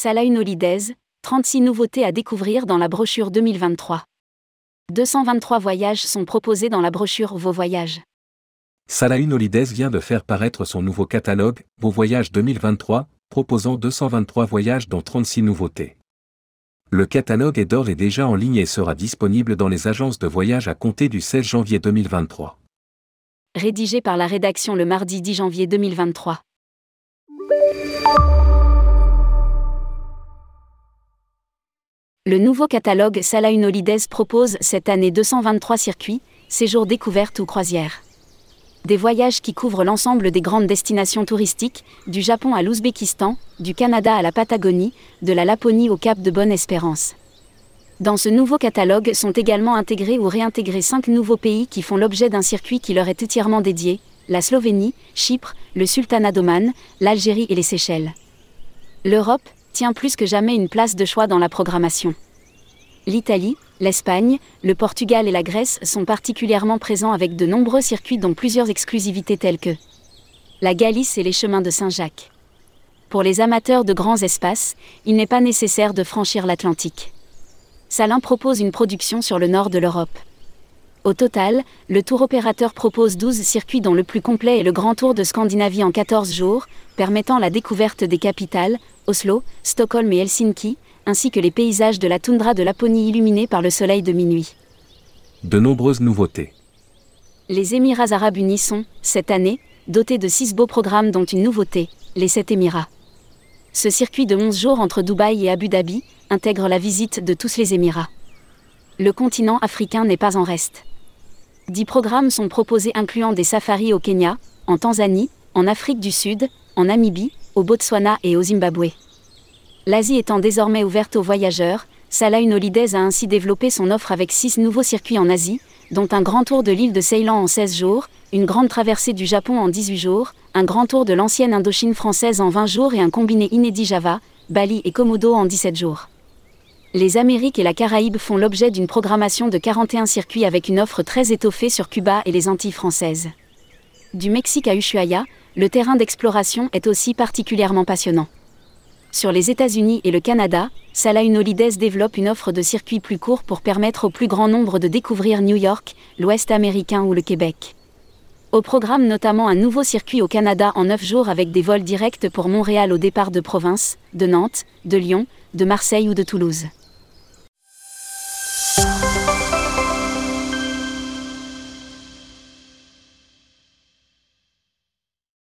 Salah Holidays, 36 nouveautés à découvrir dans la brochure 2023. 223 voyages sont proposés dans la brochure Vos voyages. Salah Holidays vient de faire paraître son nouveau catalogue, Vos voyages 2023, proposant 223 voyages dont 36 nouveautés. Le catalogue est d'ores et déjà en ligne et sera disponible dans les agences de voyage à compter du 16 janvier 2023. Rédigé par la rédaction le mardi 10 janvier 2023. Le nouveau catalogue Salah Holidays propose cette année 223 circuits, séjours découvertes ou croisières des voyages qui couvrent l'ensemble des grandes destinations touristiques, du Japon à l'Ouzbékistan, du Canada à la Patagonie, de la Laponie au Cap de Bonne-Espérance. Dans ce nouveau catalogue sont également intégrés ou réintégrés cinq nouveaux pays qui font l'objet d'un circuit qui leur est entièrement dédié, la Slovénie, Chypre, le Sultanat d'Oman, l'Algérie et les Seychelles. L'Europe tient plus que jamais une place de choix dans la programmation. L'Italie, l'Espagne, le Portugal et la Grèce sont particulièrement présents avec de nombreux circuits dont plusieurs exclusivités telles que la Galice et les chemins de Saint-Jacques. Pour les amateurs de grands espaces, il n'est pas nécessaire de franchir l'Atlantique. Salin propose une production sur le nord de l'Europe. Au total, le tour opérateur propose 12 circuits dont le plus complet est le Grand Tour de Scandinavie en 14 jours, permettant la découverte des capitales, Oslo, Stockholm et Helsinki, ainsi que les paysages de la toundra de Laponie illuminés par le soleil de minuit. De nombreuses nouveautés. Les Émirats arabes unis sont, cette année, dotés de six beaux programmes dont une nouveauté, les sept Émirats. Ce circuit de 11 jours entre Dubaï et Abu Dhabi intègre la visite de tous les Émirats. Le continent africain n'est pas en reste. Dix programmes sont proposés incluant des safaris au Kenya, en Tanzanie, en Afrique du Sud, en Namibie, au Botswana et au Zimbabwe. L'Asie étant désormais ouverte aux voyageurs, Salah Holidays a ainsi développé son offre avec six nouveaux circuits en Asie, dont un grand tour de l'île de Ceylan en 16 jours, une grande traversée du Japon en 18 jours, un grand tour de l'ancienne Indochine française en 20 jours et un combiné inédit Java, Bali et Komodo en 17 jours. Les Amériques et la Caraïbe font l'objet d'une programmation de 41 circuits avec une offre très étoffée sur Cuba et les Antilles françaises. Du Mexique à Ushuaia, le terrain d'exploration est aussi particulièrement passionnant. Sur les États-Unis et le Canada, Salah Holidays développe une offre de circuits plus courts pour permettre au plus grand nombre de découvrir New York, l'Ouest américain ou le Québec. Au programme notamment un nouveau circuit au Canada en 9 jours avec des vols directs pour Montréal au départ de province, de Nantes, de Lyon, de Marseille ou de Toulouse.